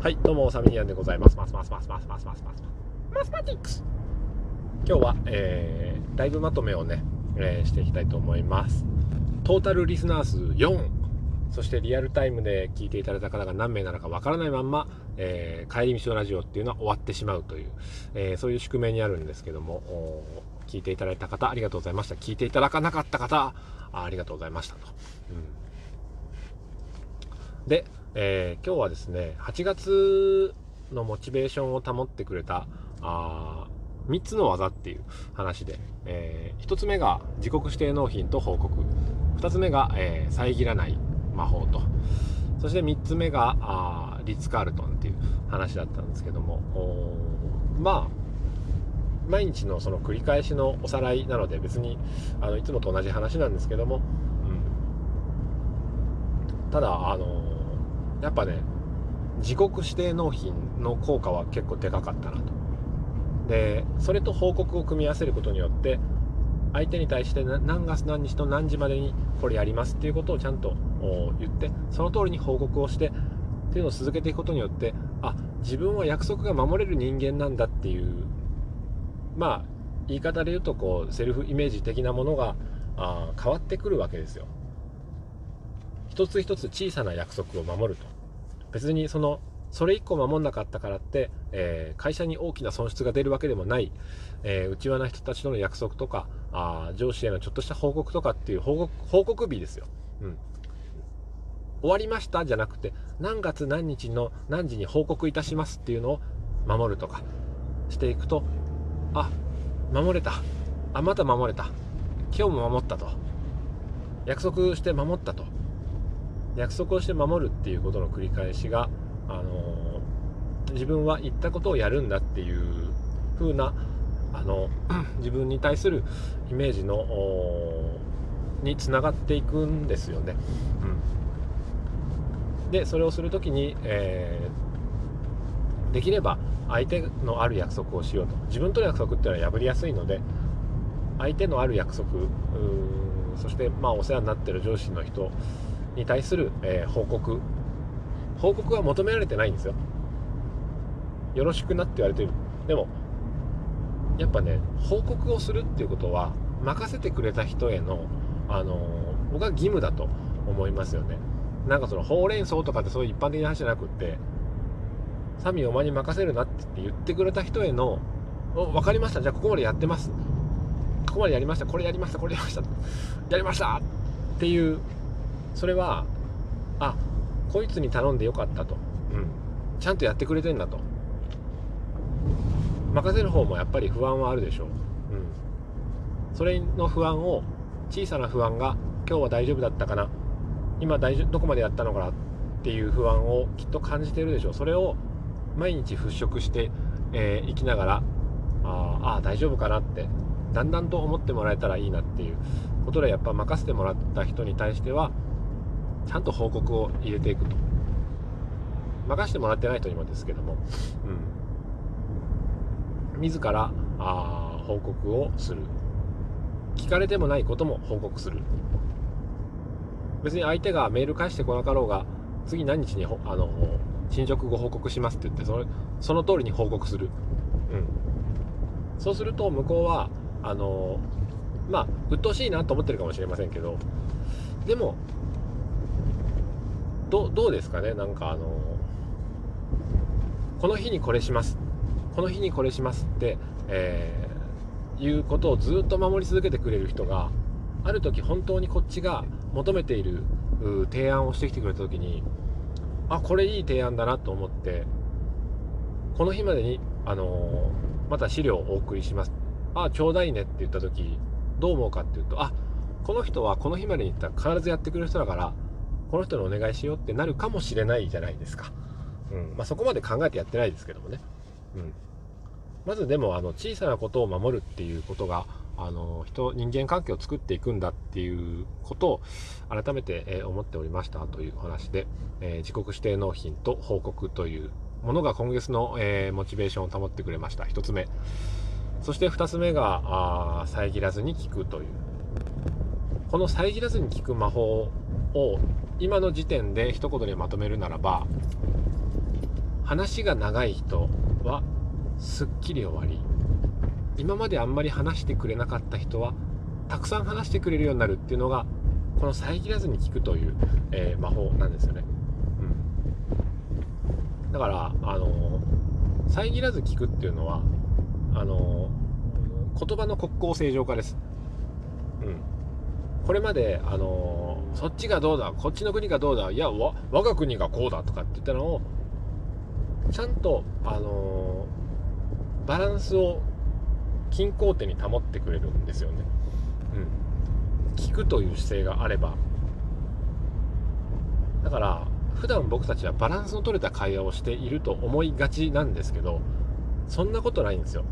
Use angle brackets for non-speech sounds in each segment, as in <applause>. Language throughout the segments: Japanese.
はい、どうも、サミニアンでございます。ますますますますますますますマスマティックス今日は、えー、ライブまとめをね、えー、していきたいと思います。トータルリスナー数4、そしてリアルタイムで聞いていただいた方が何名なのかわからないまんま、えー、帰り道のラジオっていうのは終わってしまうという、えー、そういう宿命にあるんですけども、聞いていただいた方、ありがとうございました。聞いていただかなかった方、あありがとうございましたと。うん、で、えー、今日はですね8月のモチベーションを保ってくれたあ3つの技っていう話で、えー、1つ目が自国指定納品と報告。2つ目が、えー、遮らない魔法と。そして3つ目があリッツ・カールトンっていう話だったんですけどもまあ毎日のその繰り返しのおさらいなので別にあのいつもと同じ話なんですけども、うん、ただあのやっぱね自国指定納品の効果は結構でかかったなと。でそれと報告を組み合わせることによって相手に対して何月何日と何時までにこれやりますっていうことをちゃんと言ってその通りに報告をしてっていうのを続けていくことによってあ自分は約束が守れる人間なんだっていうまあ言い方で言うとこうセルフイメージ的なものがあ変わってくるわけですよ。一つ一つ小さな約束を守ると。別にそのそれ1個守んなかったからって、えー、会社に大きな損失が出るわけでもない、えー、内輪な人たちとの約束とかあ上司へのちょっとした報告とかっていう報告報告日ですよ、うん、終わりましたじゃなくて何月何日の何時に報告いたしますっていうのを守るとかしていくとあ守れた。あまた守れた。今日も守ったと。約束して守ったと。約束をして守るっていうことの繰り返しが、あのー、自分は言ったことをやるんだっていう風なあの <clears throat> 自分に対するイメージのにつながっていくんですよね。うん、でそれをする時に、えー、できれば相手のある約束をしようと自分との約束っていうのは破りやすいので相手のある約束そしてまあお世話になってる上司の人に対する、えー、報告。報告は求められてないんですよ。よろしくなって言われてる。でもやっぱね報告をするっていうことは任せてくれた人へのあのー、僕は義務だと思いますよね。なんかそのほうれん草とかってそういう一般的な話じゃなくってサミお前に任せるなって言ってくれた人への分かりました。じゃあここまでやってます。ここまでやりました。これやりました。これやりました。やりましたっていうそれはあこいつに頼んでよかったと、うん、ちゃんとやってくれてんだと。任せる方もやっぱり不安はあるでしょう、うん、それの不安を小さな不安が今日は大丈夫だったかな。今大丈どこまでやったのかなっていう不安をきっと感じてるでしょう。それを毎日払拭して、えー、生きながらああ大丈夫かなってだんだんと思ってもらえたらいいなっていうことでやっぱ任せてもらった人に対してはちゃんと報告を入れていくと。任せてもらってない人にもですけども、うん、自らあ報告をする。聞かれてもないことも報告する。別に相手がメール返してこなかろうが次何日にあの進捗ご報告しますって言ってそのその通りに報告する、うん、そうすると向こうはあのまあ鬱陶しいなと思ってるかもしれませんけどでもどどうですかね？なんかあのこの日にこれします。この日にこれしますって、えー、いうことをずっと守り続けてくれる人がある時本当にこっちが求めている提案をしてきてくれた時にあこれいい提案だなと思ってこの日までに、あのー、また資料をお送りします。あちょうだいねって言った時どう思うかっていうとあこの人はこの日までに言ったら必ずやってくれる人だからこの人にお願いしようってなるかもしれないじゃないですか。うん。まあ、そこまで考えてやってないですけどもね。うん、まずでもあの小さなことを守るっていうことがあの人人間関係を作っていくんだっていうことを改めて、え思っておりましたというお話で、え、自国指定納品と報告というものが今月の、え、モチベーションを保ってくれました。1つ目。そして2つ目があ遮らずに聞くという。この遮らずに聞く魔法を今の時点で一言でまとめるならば話が長い人はすっきり終わり今まであんまり話してくれなかった人はたくさん話してくれるようになるっていうのがこの遮らずに聞くという、えー、魔法なんですよね、うん、だからあの遮らず聞くっていうのはあの言葉の国交正常化です、うん、これまであのそっちがどうだ？こっちの国がどうだ？いや我が国がこうだとかって言ったのをちゃんとあのバランスを均衡点に保ってくれるんですよね。うん、聞くという姿勢があれば。だから普段僕たちはバランスの取れた会話をしていると思いがちなんですけどそんなことないんですよ。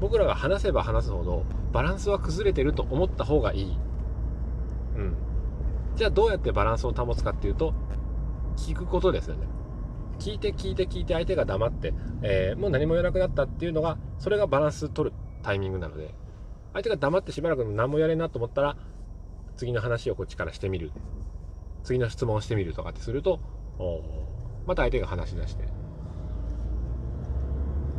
僕らが話せば話すほどバランスは崩れてると思った方がいい。じゃあどうやってバランスを保つかっていうと聞くことですよね。聞いて聞いて聞いて相手が黙って、えー、もう何も言わなくなったっていうのがそれがバランス取るタイミングなので相手が黙ってしばらく何もやれんなと思ったら次の話をこっちからしてみる。次の質問をしてみるとかってするとまた相手が話し出して。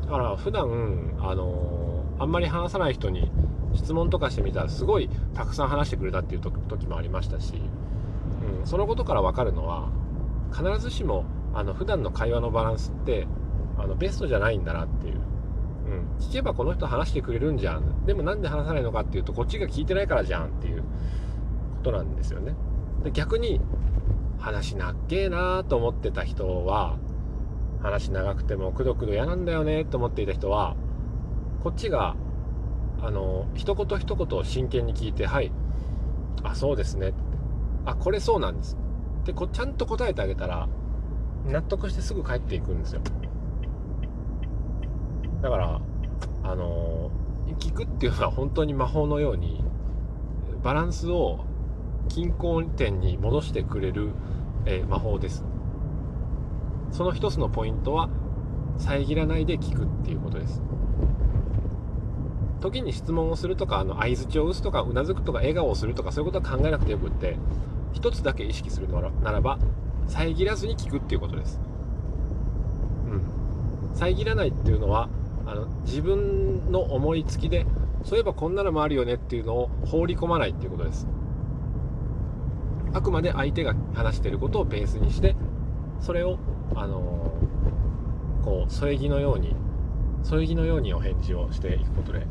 だから普段あのー、あんまり話さない人に質問とかしてみたらすごいたくさん話してくれたっていう時もありましたし、そのことから分かるのは必ずしもあの普段の会話のバランスってあのベストじゃないんだなっていう、うん、聞けばこの人話してくれるんじゃん。でもなんで話さないのかっていうとこっちが聞いてないからじゃんっていうことなんですよね。で逆に話なっけえなーと思ってた人は話長くてもくどくど嫌なんだよねと思っていた人はこっちがあの一言一言真剣に聞いてはい。あそうですね。あこれそうなんです。でこちゃんと答えてあげたら納得してすぐ帰っていくんですよ。だからあの聞くっていうのは本当に魔法のようにバランスを均衡点に戻してくれる、えー、魔法です。その一つのポイントは遮らないで聞くっていうことです。時に質問をするとかあの相づちを打つとかうなずくとか笑顔をするとかそういうことは考えなくてよくって一つだけ意識するならば遮らずに聞くっていうことです。うん。遮らないっていうのは、あの、自分の思いつきで、そういえばこんなのもあるよねっていうのを放り込まないっていうことです。あくまで相手が話していることをベースにして、それを、あのー、こう、添え木のように、添え木のようにお返事をしていくことで、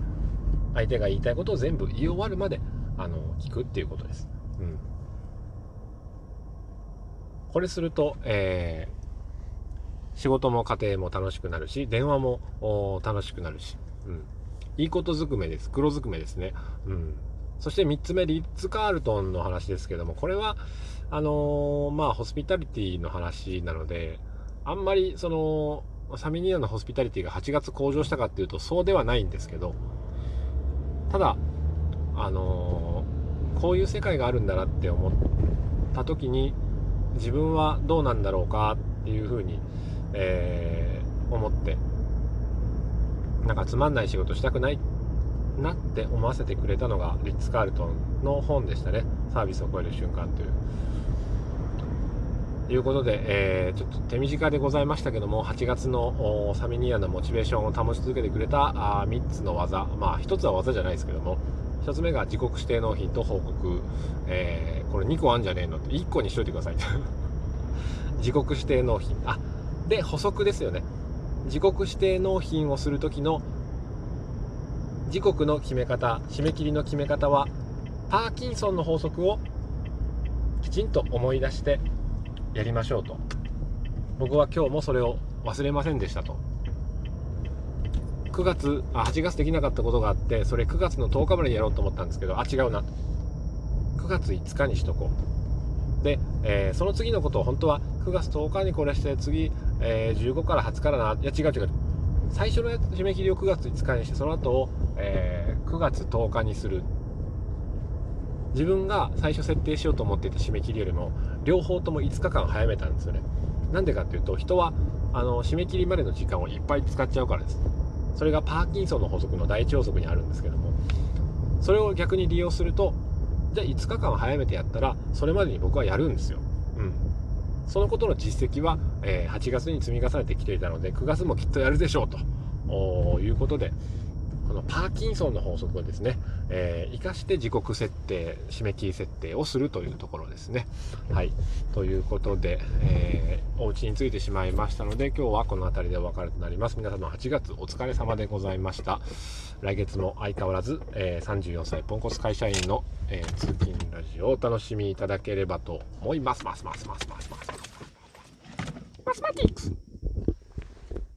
相手が言いたいことを全部言い終わるまで、あのー、聞くっていうことです。うん。これすると、えー、仕事も家庭も楽しくなるし、電話も楽しくなるし、うん。いいことずくめです。黒ずくめですね。うん。そして3つ目、リッツ・カールトンの話ですけども、これは、あのー、まあ、ホスピタリティの話なので、あんまり、その、サミニアのホスピタリティが8月向上したかっていうと、そうではないんですけど、ただ、あのー、こういう世界があるんだなって思った時に、自分はどうなんだろうかっていうふうに、えー、思って。なんかつまんない仕事したくないなって思わせてくれたのがリッツ・カールトンの本でしたね。サービスを超える瞬間という。ということで、えー、ちょっと手短でございましたけども8月のサミニアのモチベーションを保ち続けてくれたあ3つの技。まあ1つは技じゃないですけども。1つ目が自国指定納品と報告、えー、これ2個あんじゃねえのって。1個にしといてください。<laughs> 自国指定納品。あで補足ですよね。自国指定納品をする時の時刻の決め方締め切りの決め方はパーキンソンの法則をきちんと思い出してやりましょうと。僕は今日もそれを忘れませんでしたと。9月あ8月できなかったことがあってそれ9月の10日までにやろうと思ったんですけどあ違うな9月5日にしとこうで、えー、その次のことを本当は9月10日にこれして次、えー、15から20日だないや違う違う最初の締め切りを9月5日にしてその後を、えー、9月10日にする。自分が最初設定しようと思っていた締め切りよりも両方とも5日間早めたんですよね。なんでかっていうと人はあの締め切りまでの時間をいっぱい使っちゃうからです。それがパーキンソンの法則の第一法則にあるんですけどもそれを逆に利用するとじゃあ5日間早めてやったらそれまでに僕はやるんですよ、うん、そのことの実績は、えー、8月に積み重ねてきていたので9月もきっとやるでしょうと。いうことでこのパーキンソンの法則をですね、えー、生かして時刻設定、締め切り設定をするというところですね。はい。ということで、えー、お家に着いてしまいましたので、今日はこの辺りでお別れとなります。皆様8月お疲れ様でございました。来月も相変わらず、えー、34歳ポンコツ会社員の、えー、通勤ラジオをお楽しみいただければと思います。ますますますますます。マスマティックス